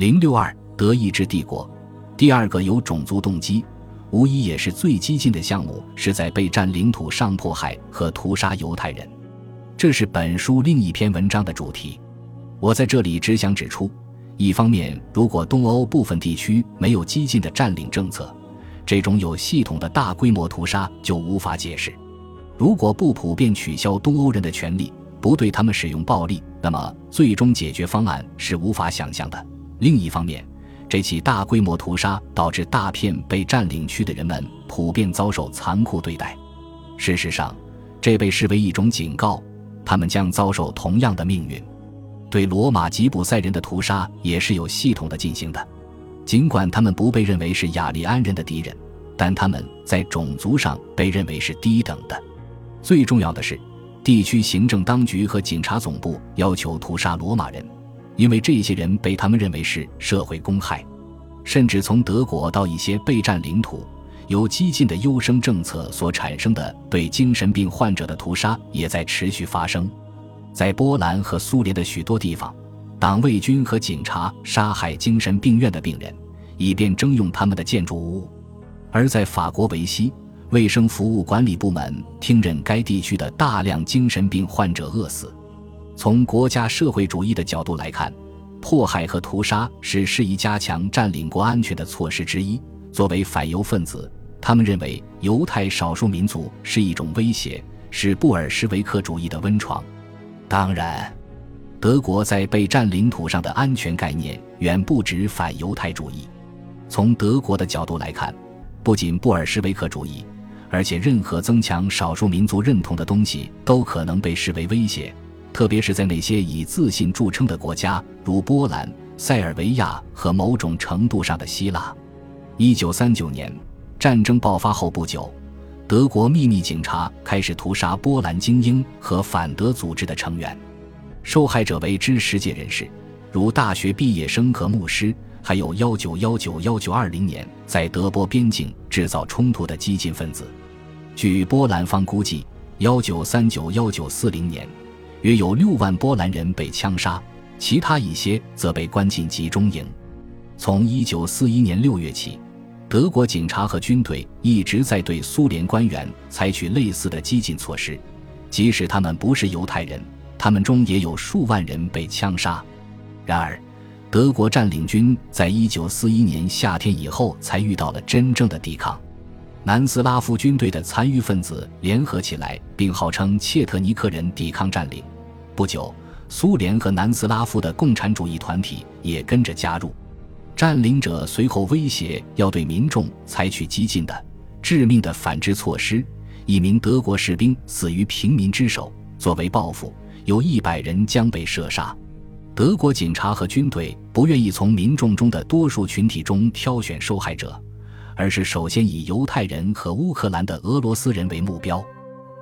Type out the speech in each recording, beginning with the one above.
零六二德意志帝国，第二个有种族动机，无疑也是最激进的项目，是在被占领土上迫害和屠杀犹太人。这是本书另一篇文章的主题。我在这里只想指出，一方面，如果东欧部分地区没有激进的占领政策，这种有系统的大规模屠杀就无法解释；如果不普遍取消东欧人的权利，不对他们使用暴力，那么最终解决方案是无法想象的。另一方面，这起大规模屠杀导致大片被占领区的人们普遍遭受残酷对待。事实上，这被视为一种警告，他们将遭受同样的命运。对罗马吉普赛人的屠杀也是有系统的进行的，尽管他们不被认为是雅利安人的敌人，但他们在种族上被认为是低等的。最重要的是。地区行政当局和警察总部要求屠杀罗马人，因为这些人被他们认为是社会公害。甚至从德国到一些备战领土，由激进的优生政策所产生的对精神病患者的屠杀也在持续发生。在波兰和苏联的许多地方，党卫军和警察杀害精神病院的病人，以便征用他们的建筑物；而在法国维希。卫生服务管理部门听任该地区的大量精神病患者饿死。从国家社会主义的角度来看，迫害和屠杀是适宜加强占领国安全的措施之一。作为反犹分子，他们认为犹太少数民族是一种威胁，是布尔什维克主义的温床。当然，德国在被占领土上的安全概念远不止反犹太主义。从德国的角度来看，不仅布尔什维克主义。而且，任何增强少数民族认同的东西都可能被视为威胁，特别是在那些以自信著称的国家，如波兰、塞尔维亚和某种程度上的希腊。一九三九年，战争爆发后不久，德国秘密警察开始屠杀波兰精英和反德组织的成员，受害者为知识界人士，如大学毕业生和牧师。还有幺九幺九幺九二零年在德波边境制造冲突的激进分子。据波兰方估计，幺九三九幺九四零年，约有六万波兰人被枪杀，其他一些则被关进集中营。从一九四一年六月起，德国警察和军队一直在对苏联官员采取类似的激进措施，即使他们不是犹太人，他们中也有数万人被枪杀。然而。德国占领军在一九四一年夏天以后才遇到了真正的抵抗，南斯拉夫军队的残余分子联合起来，并号称切特尼克人抵抗占领。不久，苏联和南斯拉夫的共产主义团体也跟着加入。占领者随后威胁要对民众采取激进的、致命的反制措施。一名德国士兵死于平民之手，作为报复，有一百人将被射杀。德国警察和军队不愿意从民众中的多数群体中挑选受害者，而是首先以犹太人和乌克兰的俄罗斯人为目标。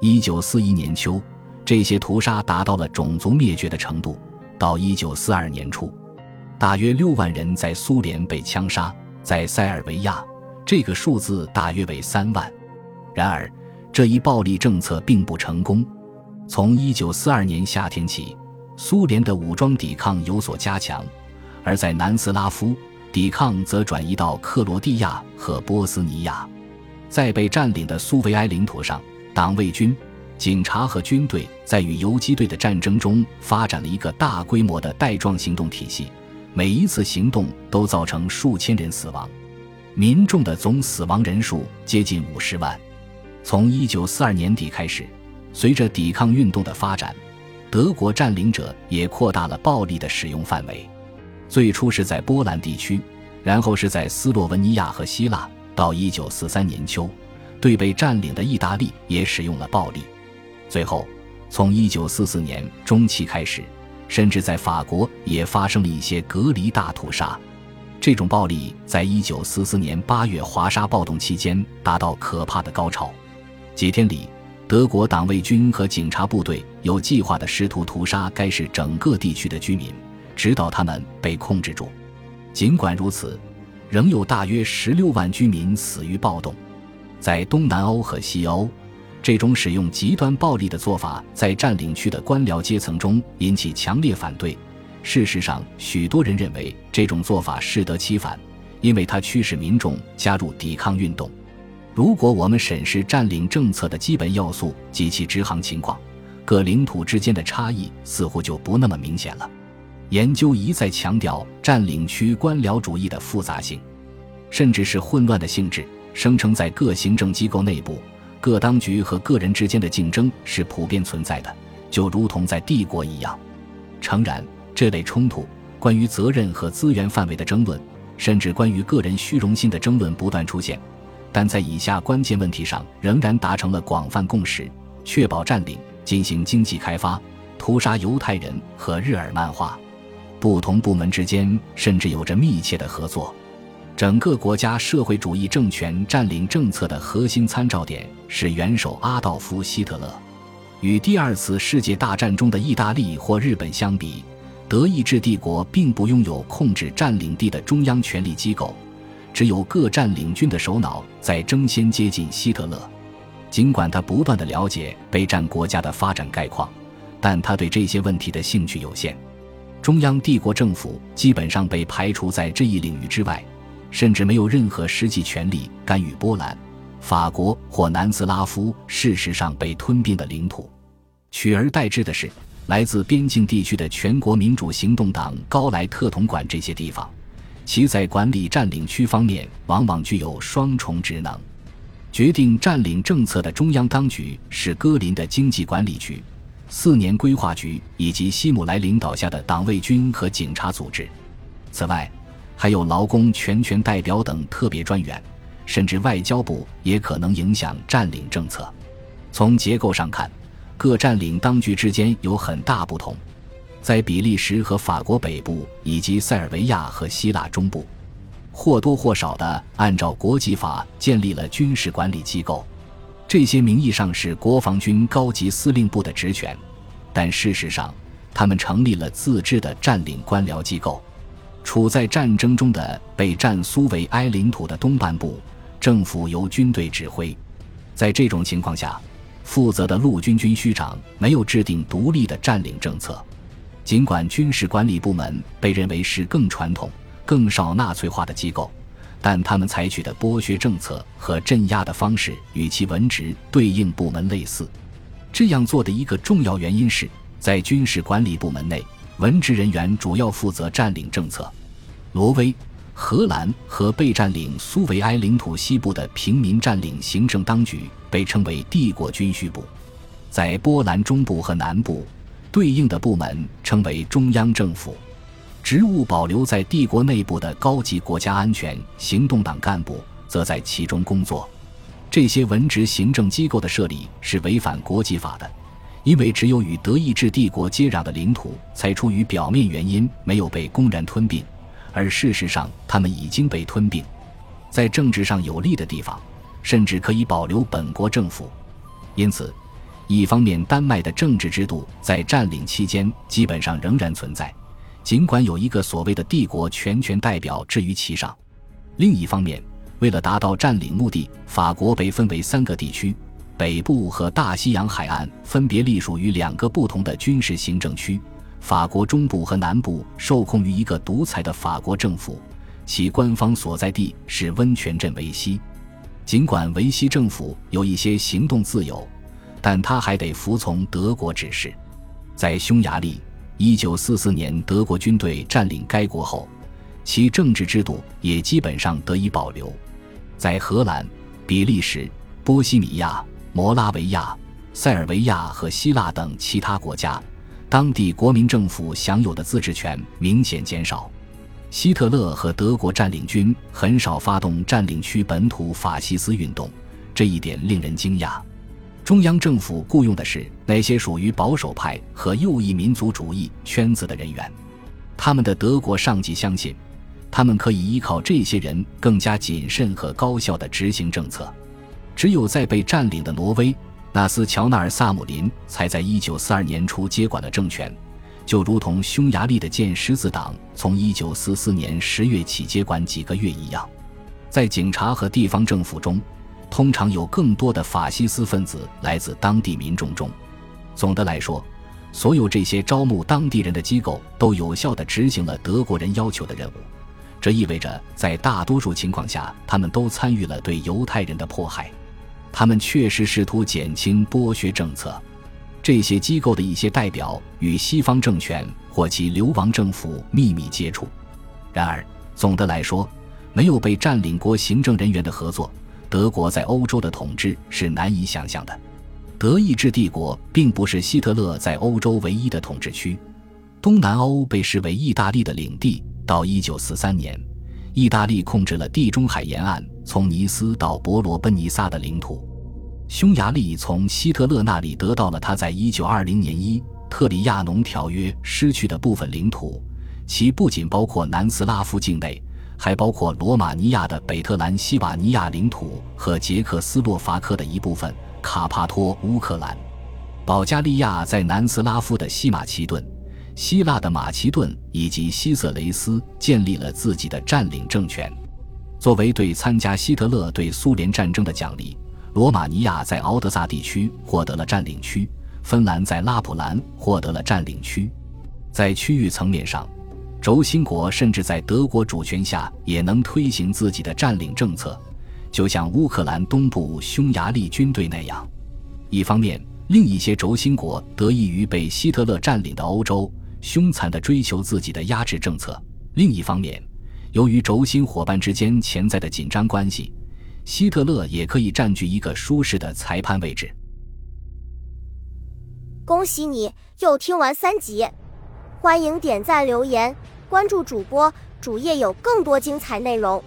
一九四一年秋，这些屠杀达到了种族灭绝的程度。到一九四二年初，大约六万人在苏联被枪杀，在塞尔维亚，这个数字大约为三万。然而，这一暴力政策并不成功。从一九四二年夏天起。苏联的武装抵抗有所加强，而在南斯拉夫，抵抗则转移到克罗地亚和波斯尼亚。在被占领的苏维埃领土上，党卫军、警察和军队在与游击队的战争中发展了一个大规模的带状行动体系，每一次行动都造成数千人死亡，民众的总死亡人数接近五十万。从一九四二年底开始，随着抵抗运动的发展。德国占领者也扩大了暴力的使用范围，最初是在波兰地区，然后是在斯洛文尼亚和希腊。到一九四三年秋，对被占领的意大利也使用了暴力。最后，从一九四四年中期开始，甚至在法国也发生了一些隔离大屠杀。这种暴力在一九四四年八月华沙暴动期间达到可怕的高潮，几天里。德国党卫军和警察部队有计划的试图屠杀该市整个地区的居民，直到他们被控制住。尽管如此，仍有大约十六万居民死于暴动。在东南欧和西欧，这种使用极端暴力的做法在占领区的官僚阶层中引起强烈反对。事实上，许多人认为这种做法适得其反，因为它驱使民众加入抵抗运动。如果我们审视占领政策的基本要素及其执行情况，各领土之间的差异似乎就不那么明显了。研究一再强调占领区官僚主义的复杂性，甚至是混乱的性质，声称在各行政机构内部，各当局和个人之间的竞争是普遍存在的，就如同在帝国一样。诚然，这类冲突、关于责任和资源范围的争论，甚至关于个人虚荣心的争论不断出现，但在以下关键问题上仍然达成了广泛共识：确保占领。进行经济开发、屠杀犹太人和日耳曼化，不同部门之间甚至有着密切的合作。整个国家社会主义政权占领政策的核心参照点是元首阿道夫·希特勒。与第二次世界大战中的意大利或日本相比，德意志帝国并不拥有控制占领地的中央权力机构，只有各占领军的首脑在争先接近希特勒。尽管他不断的了解备战国家的发展概况，但他对这些问题的兴趣有限。中央帝国政府基本上被排除在这一领域之外，甚至没有任何实际权力干预波兰、法国或南斯拉夫事实上被吞并的领土。取而代之的是，来自边境地区的全国民主行动党高莱特统管这些地方，其在管理占领区方面往往具有双重职能。决定占领政策的中央当局是戈林的经济管理局、四年规划局以及希姆莱领导下的党卫军和警察组织。此外，还有劳工全权代表等特别专员，甚至外交部也可能影响占领政策。从结构上看，各占领当局之间有很大不同。在比利时和法国北部，以及塞尔维亚和希腊中部。或多或少地按照国际法建立了军事管理机构，这些名义上是国防军高级司令部的职权，但事实上，他们成立了自治的占领官僚机构。处在战争中的被占苏维埃领土的东半部，政府由军队指挥。在这种情况下，负责的陆军军需长没有制定独立的占领政策，尽管军事管理部门被认为是更传统。更少纳粹化的机构，但他们采取的剥削政策和镇压的方式与其文职对应部门类似。这样做的一个重要原因是，在军事管理部门内，文职人员主要负责占领政策。挪威、荷兰和被占领苏维埃领土西部的平民占领行政当局被称为帝国军需部。在波兰中部和南部，对应的部门称为中央政府。职务保留在帝国内部的高级国家安全行动党干部则在其中工作。这些文职行政机构的设立是违反国际法的，因为只有与德意志帝国接壤的领土才出于表面原因没有被公然吞并，而事实上他们已经被吞并。在政治上有利的地方，甚至可以保留本国政府。因此，一方面，丹麦的政治制度在占领期间基本上仍然存在。尽管有一个所谓的帝国全权代表置于其上，另一方面，为了达到占领目的，法国被分为三个地区：北部和大西洋海岸分别隶属于两个不同的军事行政区；法国中部和南部受控于一个独裁的法国政府，其官方所在地是温泉镇维希。尽管维希政府有一些行动自由，但他还得服从德国指示。在匈牙利。一九四四年，德国军队占领该国后，其政治制度也基本上得以保留。在荷兰、比利时、波西米亚、摩拉维亚、塞尔维亚和希腊等其他国家，当地国民政府享有的自治权明显减少。希特勒和德国占领军很少发动占领区本土法西斯运动，这一点令人惊讶。中央政府雇佣的是那些属于保守派和右翼民族主义圈子的人员，他们的德国上级相信，他们可以依靠这些人更加谨慎和高效地执行政策。只有在被占领的挪威，纳斯乔纳尔萨姆林才在1942年初接管了政权，就如同匈牙利的剑狮子党从1944年10月起接管几个月一样，在警察和地方政府中。通常有更多的法西斯分子来自当地民众中。总的来说，所有这些招募当地人的机构都有效地执行了德国人要求的任务。这意味着，在大多数情况下，他们都参与了对犹太人的迫害。他们确实试图减轻剥削政策。这些机构的一些代表与西方政权或其流亡政府秘密接触。然而，总的来说，没有被占领国行政人员的合作，德国在欧洲的统治是难以想象的。德意志帝国并不是希特勒在欧洲唯一的统治区，东南欧被视为意大利的领地。到一九四三年，意大利控制了地中海沿岸从尼斯到伯罗奔尼撒的领土。匈牙利从希特勒那里得到了他在一九二零年伊特里亚农条约失去的部分领土，其不仅包括南斯拉夫境内，还包括罗马尼亚的北特兰西瓦尼亚领土和捷克斯洛伐克的一部分卡帕托乌克兰。保加利亚在南斯拉夫的西马其顿。希腊的马其顿以及希瑟雷斯建立了自己的占领政权，作为对参加希特勒对苏联战争的奖励，罗马尼亚在敖德萨地区获得了占领区，芬兰在拉普兰获得了占领区。在区域层面上，轴心国甚至在德国主权下也能推行自己的占领政策，就像乌克兰东部匈牙利军队那样。一方面，另一些轴心国得益于被希特勒占领的欧洲。凶残地追求自己的压制政策。另一方面，由于轴心伙伴之间潜在的紧张关系，希特勒也可以占据一个舒适的裁判位置。恭喜你又听完三集，欢迎点赞、留言、关注主播，主页有更多精彩内容。